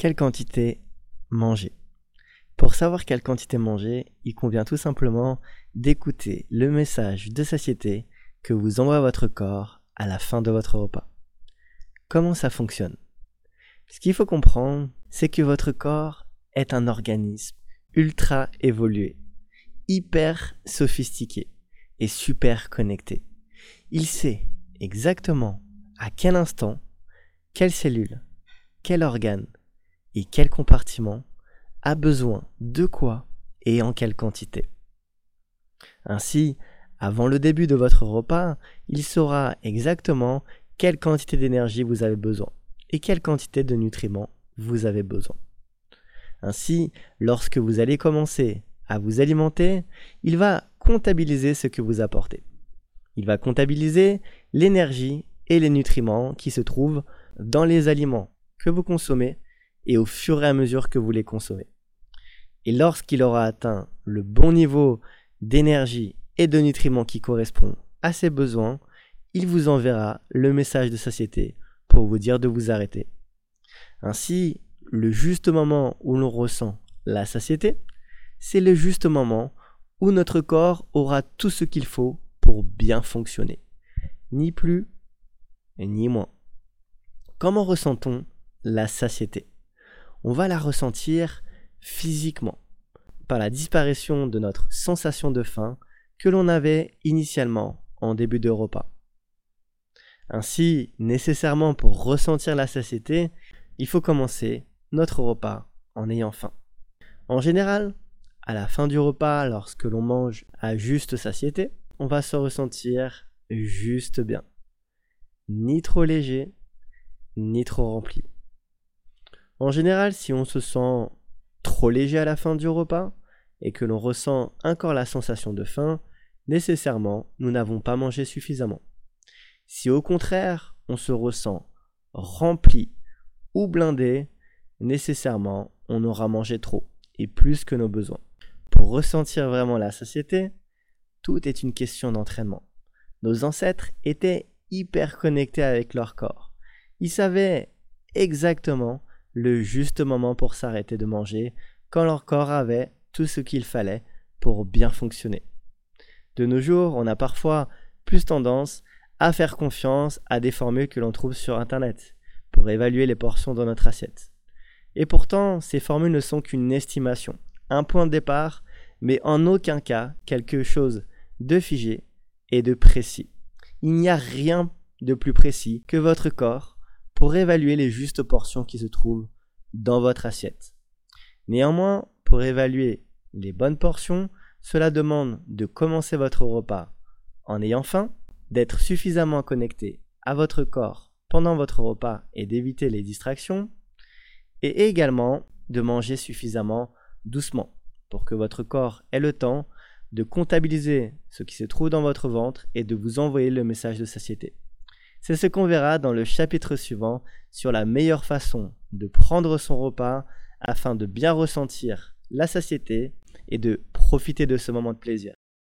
Quelle quantité manger Pour savoir quelle quantité manger, il convient tout simplement d'écouter le message de satiété que vous envoie votre corps à la fin de votre repas. Comment ça fonctionne? Ce qu'il faut comprendre, c'est que votre corps est un organisme ultra évolué, hyper sophistiqué et super connecté. Il sait exactement à quel instant, quelle cellule, quel organe et quel compartiment a besoin de quoi et en quelle quantité. Ainsi, avant le début de votre repas, il saura exactement quelle quantité d'énergie vous avez besoin et quelle quantité de nutriments vous avez besoin. Ainsi, lorsque vous allez commencer à vous alimenter, il va comptabiliser ce que vous apportez. Il va comptabiliser l'énergie et les nutriments qui se trouvent dans les aliments que vous consommez et au fur et à mesure que vous les consommez. Et lorsqu'il aura atteint le bon niveau d'énergie et de nutriments qui correspond à ses besoins, il vous enverra le message de satiété pour vous dire de vous arrêter. Ainsi, le juste moment où l'on ressent la satiété, c'est le juste moment où notre corps aura tout ce qu'il faut pour bien fonctionner. Ni plus, ni moins. Comment ressent-on la satiété? On va la ressentir physiquement, par la disparition de notre sensation de faim que l'on avait initialement en début de repas. Ainsi, nécessairement pour ressentir la satiété, il faut commencer notre repas en ayant faim. En général, à la fin du repas, lorsque l'on mange à juste satiété, on va se ressentir juste bien. Ni trop léger, ni trop rempli. En général, si on se sent trop léger à la fin du repas et que l'on ressent encore la sensation de faim, nécessairement, nous n'avons pas mangé suffisamment. Si au contraire, on se ressent rempli ou blindé, nécessairement, on aura mangé trop et plus que nos besoins. Pour ressentir vraiment la satiété, tout est une question d'entraînement. Nos ancêtres étaient hyper connectés avec leur corps. Ils savaient exactement le juste moment pour s'arrêter de manger quand leur corps avait tout ce qu'il fallait pour bien fonctionner. De nos jours, on a parfois plus tendance à faire confiance à des formules que l'on trouve sur Internet pour évaluer les portions dans notre assiette. Et pourtant, ces formules ne sont qu'une estimation, un point de départ, mais en aucun cas quelque chose de figé et de précis. Il n'y a rien de plus précis que votre corps pour évaluer les justes portions qui se trouvent dans votre assiette. Néanmoins, pour évaluer les bonnes portions, cela demande de commencer votre repas en ayant faim, d'être suffisamment connecté à votre corps pendant votre repas et d'éviter les distractions, et également de manger suffisamment doucement pour que votre corps ait le temps de comptabiliser ce qui se trouve dans votre ventre et de vous envoyer le message de satiété. C'est ce qu'on verra dans le chapitre suivant sur la meilleure façon de prendre son repas afin de bien ressentir la satiété et de profiter de ce moment de plaisir.